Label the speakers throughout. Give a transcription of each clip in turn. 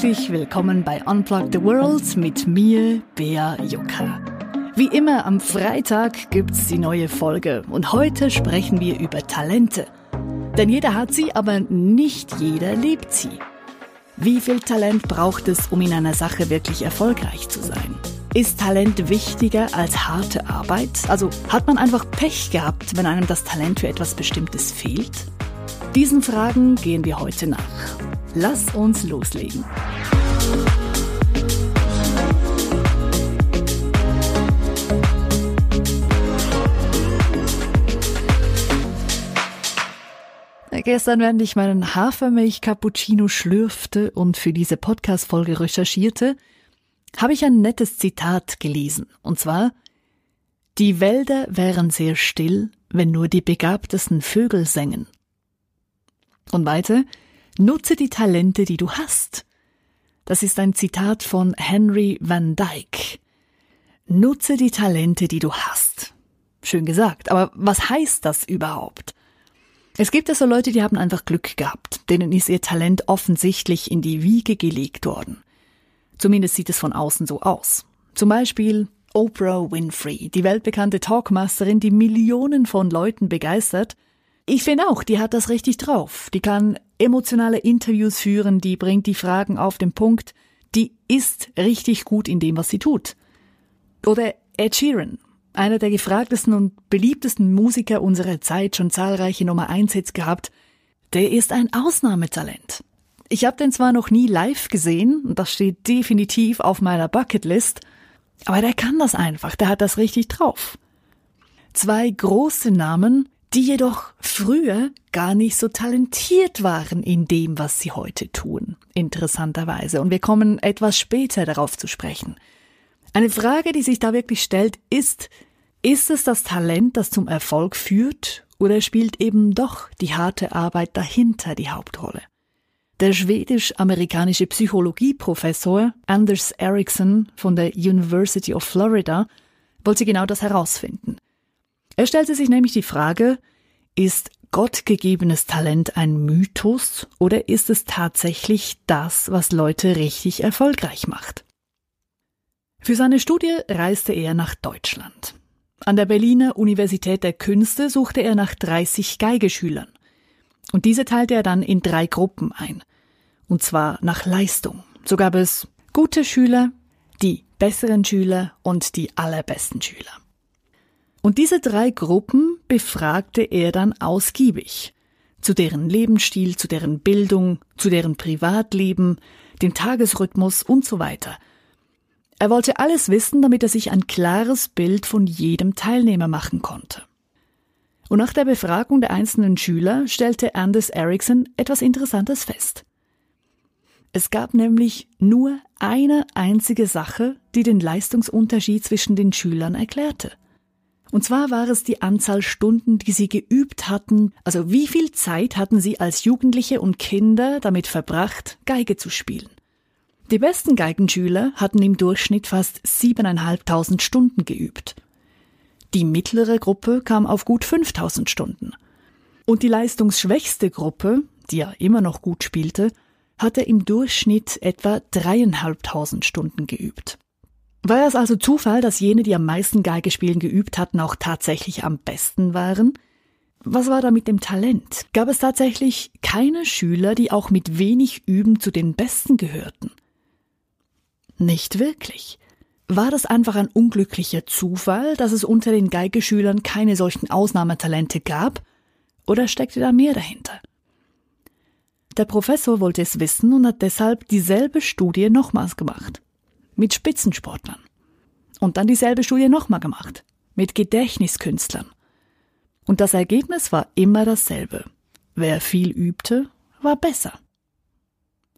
Speaker 1: Herzlich willkommen bei Unplug the World mit mir, Bea Jucker. Wie immer am Freitag gibt's die neue Folge und heute sprechen wir über Talente. Denn jeder hat sie, aber nicht jeder liebt sie. Wie viel Talent braucht es, um in einer Sache wirklich erfolgreich zu sein? Ist Talent wichtiger als harte Arbeit? Also hat man einfach Pech gehabt, wenn einem das Talent für etwas Bestimmtes fehlt? Diesen Fragen gehen wir heute nach. Lass uns loslegen. Gestern, während ich meinen Hafermilch-Cappuccino schlürfte und für diese Podcast-Folge recherchierte, habe ich ein nettes Zitat gelesen. Und zwar, die Wälder wären sehr still, wenn nur die begabtesten Vögel sängen. Und weiter, nutze die Talente, die du hast. Das ist ein Zitat von Henry van Dyke. Nutze die Talente, die du hast. Schön gesagt, aber was heißt das überhaupt? Es gibt also Leute, die haben einfach Glück gehabt, denen ist ihr Talent offensichtlich in die Wiege gelegt worden. Zumindest sieht es von außen so aus. Zum Beispiel Oprah Winfrey, die weltbekannte Talkmasterin, die Millionen von Leuten begeistert. Ich finde auch, die hat das richtig drauf. Die kann emotionale Interviews führen, die bringt die Fragen auf den Punkt, die ist richtig gut in dem, was sie tut. Oder Ed Sheeran, einer der gefragtesten und beliebtesten Musiker unserer Zeit, schon zahlreiche Nummer 1 Hits gehabt, der ist ein Ausnahmetalent. Ich habe den zwar noch nie live gesehen, und das steht definitiv auf meiner Bucketlist, aber der kann das einfach, der hat das richtig drauf. Zwei große Namen, die jedoch früher gar nicht so talentiert waren in dem, was sie heute tun, interessanterweise. Und wir kommen etwas später darauf zu sprechen. Eine Frage, die sich da wirklich stellt, ist, ist es das Talent, das zum Erfolg führt, oder spielt eben doch die harte Arbeit dahinter die Hauptrolle? Der schwedisch-amerikanische Psychologieprofessor Anders Ericsson von der University of Florida wollte genau das herausfinden. Er stellte sich nämlich die Frage, ist gottgegebenes Talent ein Mythos oder ist es tatsächlich das, was Leute richtig erfolgreich macht? Für seine Studie reiste er nach Deutschland. An der Berliner Universität der Künste suchte er nach 30 Geigeschülern. Und diese teilte er dann in drei Gruppen ein. Und zwar nach Leistung. So gab es gute Schüler, die besseren Schüler und die allerbesten Schüler. Und diese drei Gruppen befragte er dann ausgiebig. Zu deren Lebensstil, zu deren Bildung, zu deren Privatleben, dem Tagesrhythmus und so weiter – er wollte alles wissen, damit er sich ein klares Bild von jedem Teilnehmer machen konnte. Und nach der Befragung der einzelnen Schüler stellte Anders Ericsson etwas Interessantes fest. Es gab nämlich nur eine einzige Sache, die den Leistungsunterschied zwischen den Schülern erklärte. Und zwar war es die Anzahl Stunden, die sie geübt hatten, also wie viel Zeit hatten sie als Jugendliche und Kinder damit verbracht, Geige zu spielen. Die besten Geigenschüler hatten im Durchschnitt fast siebeneinhalbtausend Stunden geübt. Die mittlere Gruppe kam auf gut 5000 Stunden. Und die leistungsschwächste Gruppe, die ja immer noch gut spielte, hatte im Durchschnitt etwa dreieinhalbtausend Stunden geübt. War es also Zufall, dass jene, die am meisten Geige spielen geübt hatten, auch tatsächlich am besten waren? Was war da mit dem Talent? Gab es tatsächlich keine Schüler, die auch mit wenig Üben zu den Besten gehörten? Nicht wirklich. War das einfach ein unglücklicher Zufall, dass es unter den Geigeschülern keine solchen Ausnahmetalente gab? Oder steckte da mehr dahinter? Der Professor wollte es wissen und hat deshalb dieselbe Studie nochmals gemacht. Mit Spitzensportlern. Und dann dieselbe Studie nochmal gemacht. Mit Gedächtniskünstlern. Und das Ergebnis war immer dasselbe. Wer viel übte, war besser.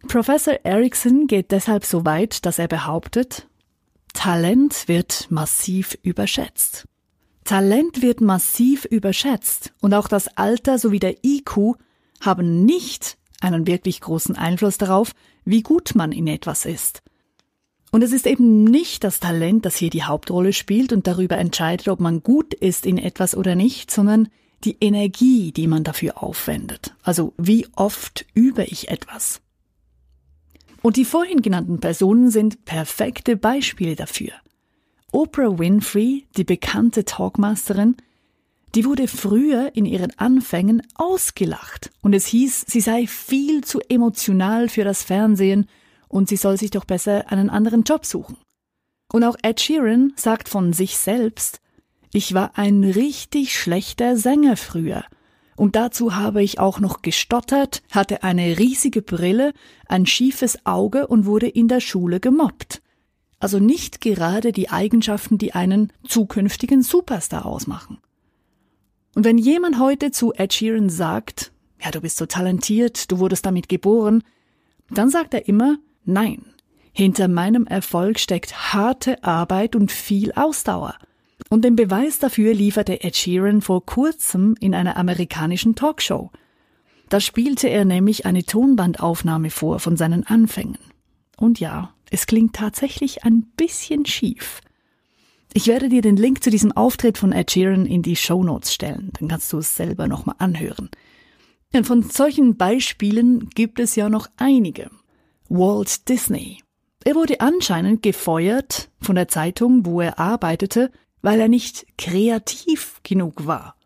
Speaker 1: Professor Erickson geht deshalb so weit, dass er behauptet, Talent wird massiv überschätzt. Talent wird massiv überschätzt und auch das Alter sowie der IQ haben nicht einen wirklich großen Einfluss darauf, wie gut man in etwas ist. Und es ist eben nicht das Talent, das hier die Hauptrolle spielt und darüber entscheidet, ob man gut ist in etwas oder nicht, sondern die Energie, die man dafür aufwendet. Also wie oft übe ich etwas. Und die vorhin genannten Personen sind perfekte Beispiele dafür. Oprah Winfrey, die bekannte Talkmasterin, die wurde früher in ihren Anfängen ausgelacht und es hieß, sie sei viel zu emotional für das Fernsehen und sie soll sich doch besser einen anderen Job suchen. Und auch Ed Sheeran sagt von sich selbst, ich war ein richtig schlechter Sänger früher. Und dazu habe ich auch noch gestottert, hatte eine riesige Brille, ein schiefes Auge und wurde in der Schule gemobbt. Also nicht gerade die Eigenschaften, die einen zukünftigen Superstar ausmachen. Und wenn jemand heute zu Ed Sheeran sagt, ja, du bist so talentiert, du wurdest damit geboren, dann sagt er immer, nein, hinter meinem Erfolg steckt harte Arbeit und viel Ausdauer. Und den Beweis dafür lieferte Ed Sheeran vor kurzem in einer amerikanischen Talkshow. Da spielte er nämlich eine Tonbandaufnahme vor von seinen Anfängen. Und ja, es klingt tatsächlich ein bisschen schief. Ich werde dir den Link zu diesem Auftritt von Ed Sheeran in die Show Notes stellen, dann kannst du es selber nochmal anhören. Denn von solchen Beispielen gibt es ja noch einige. Walt Disney. Er wurde anscheinend gefeuert von der Zeitung, wo er arbeitete, weil er nicht kreativ genug war.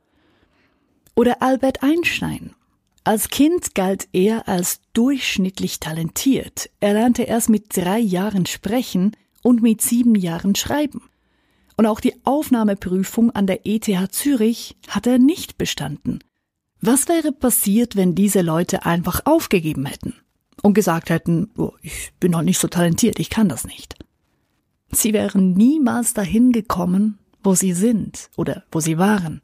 Speaker 1: Oder Albert Einstein. Als Kind galt er als durchschnittlich talentiert. Er lernte erst mit drei Jahren sprechen und mit sieben Jahren schreiben. Und auch die Aufnahmeprüfung an der ETH Zürich hat er nicht bestanden. Was wäre passiert, wenn diese Leute einfach aufgegeben hätten und gesagt hätten, oh, ich bin noch nicht so talentiert, ich kann das nicht? Sie wären niemals dahin gekommen, wo sie sind oder wo sie waren.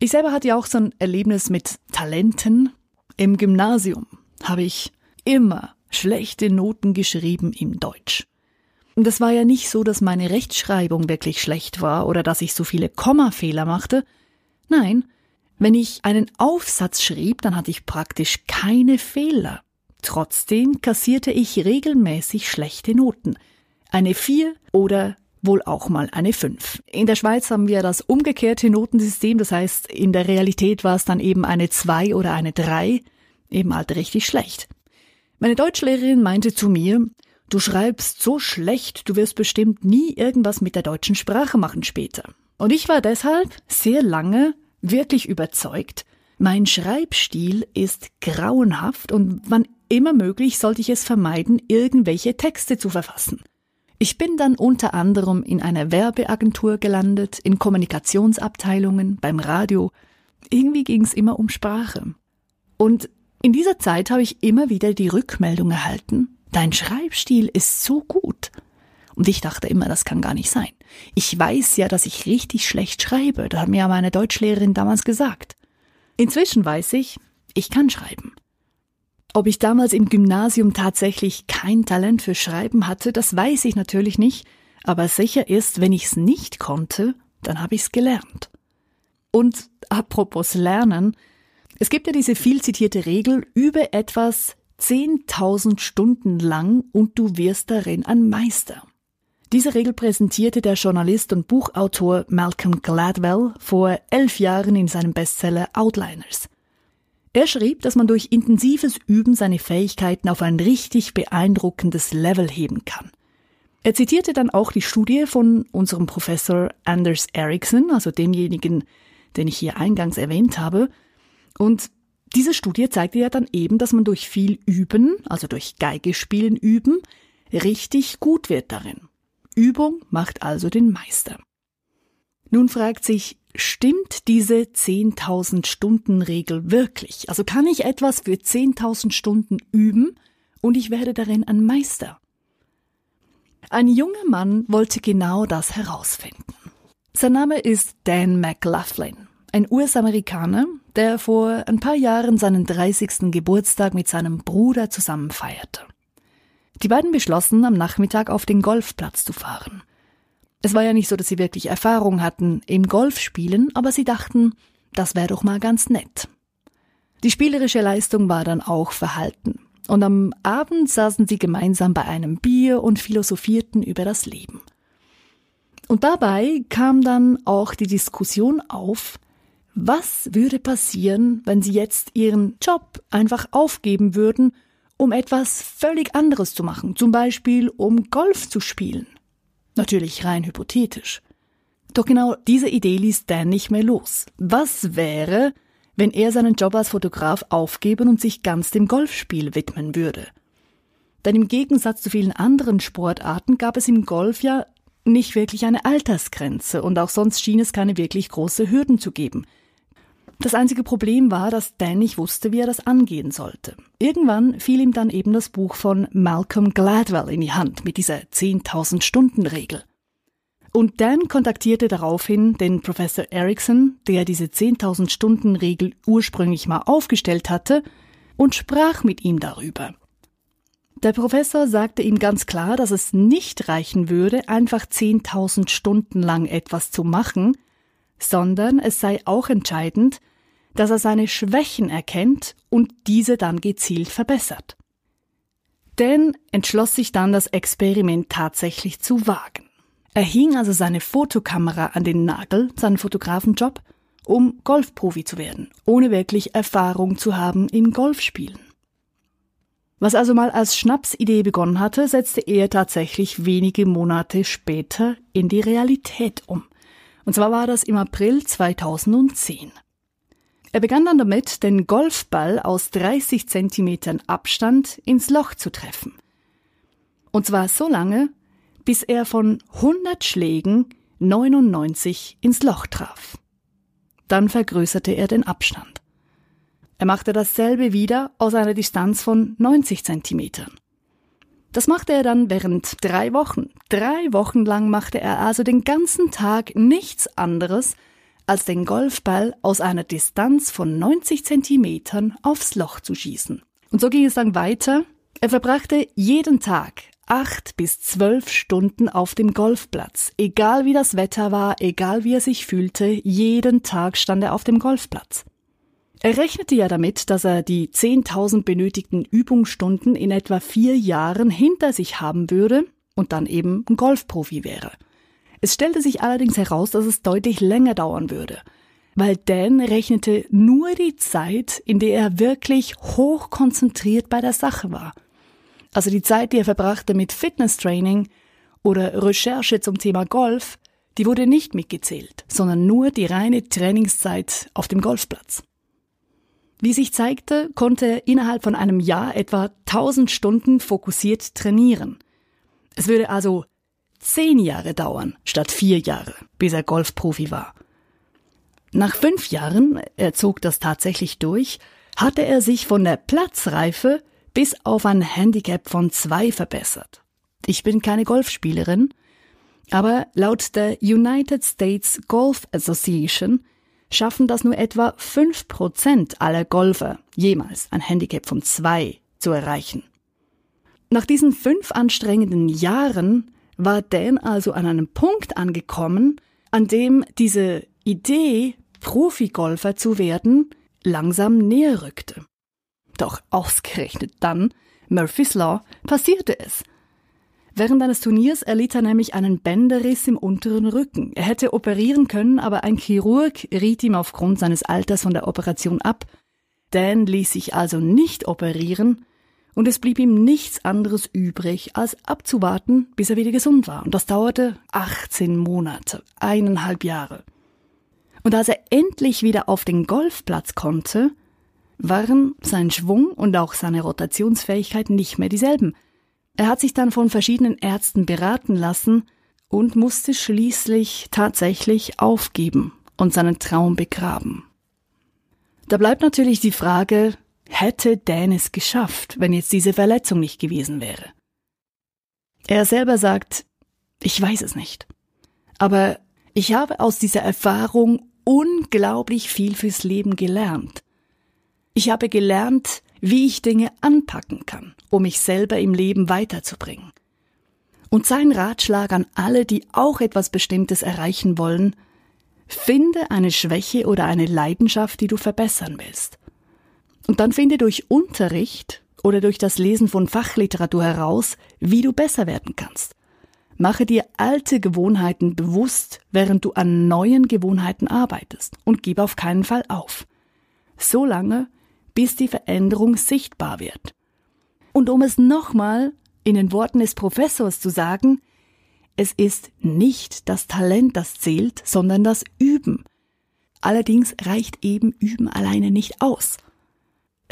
Speaker 1: Ich selber hatte ja auch so ein Erlebnis mit Talenten. Im Gymnasium habe ich immer schlechte Noten geschrieben im Deutsch. Und es war ja nicht so, dass meine Rechtschreibung wirklich schlecht war oder dass ich so viele Kommafehler machte. Nein, wenn ich einen Aufsatz schrieb, dann hatte ich praktisch keine Fehler. Trotzdem kassierte ich regelmäßig schlechte Noten. Eine vier oder wohl auch mal eine fünf. In der Schweiz haben wir das umgekehrte Notensystem, das heißt, in der Realität war es dann eben eine zwei oder eine drei, eben halt richtig schlecht. Meine Deutschlehrerin meinte zu mir, Du schreibst so schlecht, du wirst bestimmt nie irgendwas mit der deutschen Sprache machen später. Und ich war deshalb sehr lange wirklich überzeugt, mein Schreibstil ist grauenhaft und wann immer möglich sollte ich es vermeiden, irgendwelche Texte zu verfassen. Ich bin dann unter anderem in einer Werbeagentur gelandet, in Kommunikationsabteilungen, beim Radio. Irgendwie ging es immer um Sprache. Und in dieser Zeit habe ich immer wieder die Rückmeldung erhalten, dein Schreibstil ist so gut. Und ich dachte immer, das kann gar nicht sein. Ich weiß ja, dass ich richtig schlecht schreibe. Das hat mir ja meine Deutschlehrerin damals gesagt. Inzwischen weiß ich, ich kann schreiben. Ob ich damals im Gymnasium tatsächlich kein Talent für Schreiben hatte, das weiß ich natürlich nicht, aber sicher ist, wenn ich es nicht konnte, dann habe ich es gelernt. Und apropos Lernen, es gibt ja diese viel zitierte Regel, übe etwas 10.000 Stunden lang und du wirst darin ein Meister. Diese Regel präsentierte der Journalist und Buchautor Malcolm Gladwell vor elf Jahren in seinem Bestseller Outliners. Er schrieb, dass man durch intensives Üben seine Fähigkeiten auf ein richtig beeindruckendes Level heben kann. Er zitierte dann auch die Studie von unserem Professor Anders Ericsson, also demjenigen, den ich hier eingangs erwähnt habe, und diese Studie zeigte ja dann eben, dass man durch viel Üben, also durch Geigespielen üben, richtig gut wird darin. Übung macht also den Meister. Nun fragt sich, stimmt diese 10.000 Stunden Regel wirklich? Also kann ich etwas für 10.000 Stunden üben und ich werde darin ein Meister? Ein junger Mann wollte genau das herausfinden. Sein Name ist Dan McLaughlin, ein US-Amerikaner, der vor ein paar Jahren seinen 30. Geburtstag mit seinem Bruder zusammen feierte. Die beiden beschlossen, am Nachmittag auf den Golfplatz zu fahren. Es war ja nicht so, dass sie wirklich Erfahrung hatten im Golfspielen, aber sie dachten, das wäre doch mal ganz nett. Die spielerische Leistung war dann auch verhalten. Und am Abend saßen sie gemeinsam bei einem Bier und philosophierten über das Leben. Und dabei kam dann auch die Diskussion auf, was würde passieren, wenn sie jetzt ihren Job einfach aufgeben würden um etwas völlig anderes zu machen, zum Beispiel um Golf zu spielen. Natürlich rein hypothetisch. Doch genau diese Idee ließ Dan nicht mehr los. Was wäre, wenn er seinen Job als Fotograf aufgeben und sich ganz dem Golfspiel widmen würde? Denn im Gegensatz zu vielen anderen Sportarten gab es im Golf ja nicht wirklich eine Altersgrenze und auch sonst schien es keine wirklich große Hürden zu geben. Das einzige Problem war, dass Dan nicht wusste, wie er das angehen sollte. Irgendwann fiel ihm dann eben das Buch von Malcolm Gladwell in die Hand mit dieser 10.000 Stunden Regel. Und Dan kontaktierte daraufhin den Professor Erickson, der diese 10.000 Stunden Regel ursprünglich mal aufgestellt hatte, und sprach mit ihm darüber. Der Professor sagte ihm ganz klar, dass es nicht reichen würde, einfach 10.000 Stunden lang etwas zu machen, sondern es sei auch entscheidend, dass er seine Schwächen erkennt und diese dann gezielt verbessert. Dan entschloss sich dann, das Experiment tatsächlich zu wagen. Er hing also seine Fotokamera an den Nagel, seinen Fotografenjob, um Golfprofi zu werden, ohne wirklich Erfahrung zu haben im Golfspielen. Was also mal als Schnapsidee begonnen hatte, setzte er tatsächlich wenige Monate später in die Realität um. Und zwar war das im April 2010. Er begann dann damit, den Golfball aus 30 Zentimetern Abstand ins Loch zu treffen. Und zwar so lange, bis er von 100 Schlägen 99 ins Loch traf. Dann vergrößerte er den Abstand. Er machte dasselbe wieder aus einer Distanz von 90 Zentimetern. Das machte er dann während drei Wochen. Drei Wochen lang machte er also den ganzen Tag nichts anderes, als den Golfball aus einer Distanz von 90 Zentimetern aufs Loch zu schießen. Und so ging es dann weiter. Er verbrachte jeden Tag acht bis zwölf Stunden auf dem Golfplatz. Egal wie das Wetter war, egal wie er sich fühlte, jeden Tag stand er auf dem Golfplatz. Er rechnete ja damit, dass er die 10.000 benötigten Übungsstunden in etwa vier Jahren hinter sich haben würde und dann eben ein Golfprofi wäre. Es stellte sich allerdings heraus, dass es deutlich länger dauern würde, weil Dan rechnete nur die Zeit, in der er wirklich hoch konzentriert bei der Sache war. Also die Zeit, die er verbrachte mit Fitnesstraining oder Recherche zum Thema Golf, die wurde nicht mitgezählt, sondern nur die reine Trainingszeit auf dem Golfplatz. Wie sich zeigte, konnte er innerhalb von einem Jahr etwa 1000 Stunden fokussiert trainieren. Es würde also zehn Jahre dauern, statt vier Jahre, bis er Golfprofi war. Nach fünf Jahren, er zog das tatsächlich durch, hatte er sich von der Platzreife bis auf ein Handicap von zwei verbessert. Ich bin keine Golfspielerin, aber laut der United States Golf Association schaffen das nur etwa 5% aller Golfer jemals ein Handicap von 2 zu erreichen. Nach diesen fünf anstrengenden Jahren war Dan also an einem Punkt angekommen, an dem diese Idee, Profigolfer zu werden, langsam näher rückte. Doch ausgerechnet dann, Murphy's Law, passierte es. Während eines Turniers erlitt er nämlich einen Bänderriss im unteren Rücken. Er hätte operieren können, aber ein Chirurg riet ihm aufgrund seines Alters von der Operation ab. Dan ließ sich also nicht operieren, und es blieb ihm nichts anderes übrig, als abzuwarten, bis er wieder gesund war. Und das dauerte 18 Monate, eineinhalb Jahre. Und als er endlich wieder auf den Golfplatz konnte, waren sein Schwung und auch seine Rotationsfähigkeit nicht mehr dieselben. Er hat sich dann von verschiedenen Ärzten beraten lassen und musste schließlich tatsächlich aufgeben und seinen Traum begraben. Da bleibt natürlich die Frage, hätte Dan es geschafft, wenn jetzt diese Verletzung nicht gewesen wäre? Er selber sagt, ich weiß es nicht. Aber ich habe aus dieser Erfahrung unglaublich viel fürs Leben gelernt. Ich habe gelernt, wie ich Dinge anpacken kann, um mich selber im Leben weiterzubringen. Und sein Ratschlag an alle, die auch etwas Bestimmtes erreichen wollen, finde eine Schwäche oder eine Leidenschaft, die du verbessern willst. Und dann finde durch Unterricht oder durch das Lesen von Fachliteratur heraus, wie du besser werden kannst. Mache dir alte Gewohnheiten bewusst, während du an neuen Gewohnheiten arbeitest und gib auf keinen Fall auf. So lange, bis die Veränderung sichtbar wird. Und um es nochmal in den Worten des Professors zu sagen, es ist nicht das Talent, das zählt, sondern das Üben. Allerdings reicht eben Üben alleine nicht aus.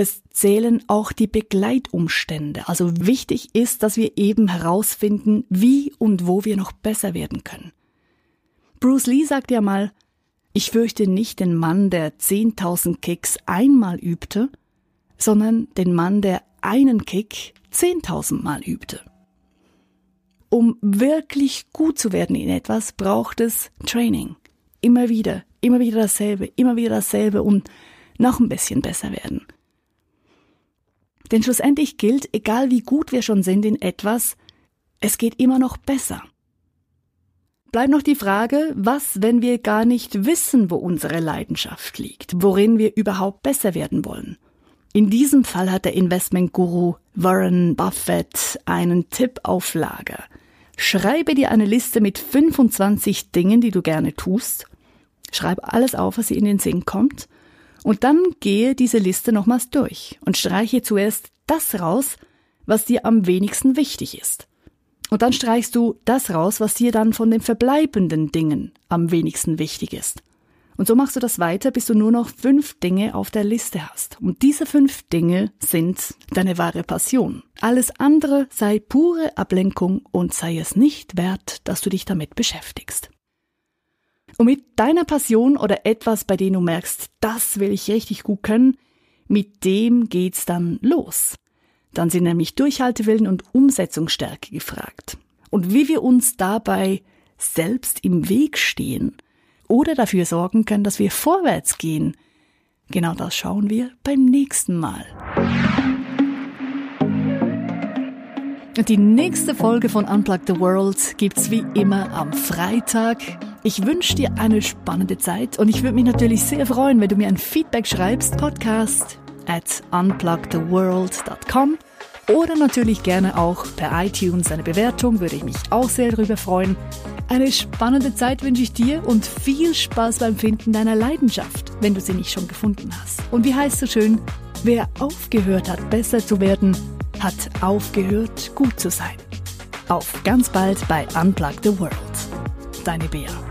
Speaker 1: Es zählen auch die Begleitumstände. Also wichtig ist, dass wir eben herausfinden, wie und wo wir noch besser werden können. Bruce Lee sagt ja mal, ich fürchte nicht den Mann, der 10.000 Kicks einmal übte, sondern den Mann, der einen Kick 10.000 Mal übte. Um wirklich gut zu werden in etwas, braucht es Training. Immer wieder, immer wieder dasselbe, immer wieder dasselbe und noch ein bisschen besser werden. Denn schlussendlich gilt, egal wie gut wir schon sind in etwas, es geht immer noch besser. Bleibt noch die Frage, was, wenn wir gar nicht wissen, wo unsere Leidenschaft liegt, worin wir überhaupt besser werden wollen. In diesem Fall hat der Investmentguru Warren Buffett einen Tipp auf Lager. Schreibe dir eine Liste mit 25 Dingen, die du gerne tust. Schreib alles auf, was dir in den Sinn kommt. Und dann gehe diese Liste nochmals durch und streiche zuerst das raus, was dir am wenigsten wichtig ist. Und dann streichst du das raus, was dir dann von den verbleibenden Dingen am wenigsten wichtig ist. Und so machst du das weiter, bis du nur noch fünf Dinge auf der Liste hast. Und diese fünf Dinge sind deine wahre Passion. Alles andere sei pure Ablenkung und sei es nicht wert, dass du dich damit beschäftigst. Und mit deiner Passion oder etwas, bei dem du merkst, das will ich richtig gut können, mit dem geht's dann los. Dann sind nämlich Durchhaltewillen und Umsetzungsstärke gefragt. Und wie wir uns dabei selbst im Weg stehen oder dafür sorgen können, dass wir vorwärts gehen, genau das schauen wir beim nächsten Mal. Die nächste Folge von Unplug the World gibt's wie immer am Freitag. Ich wünsche dir eine spannende Zeit und ich würde mich natürlich sehr freuen, wenn du mir ein Feedback schreibst. Podcast at unplugtheworld.com oder natürlich gerne auch per iTunes eine Bewertung, würde ich mich auch sehr darüber freuen. Eine spannende Zeit wünsche ich dir und viel Spaß beim Finden deiner Leidenschaft, wenn du sie nicht schon gefunden hast. Und wie heißt so schön, wer aufgehört hat, besser zu werden, hat aufgehört, gut zu sein. Auf ganz bald bei Unplug the World. Deine Bea.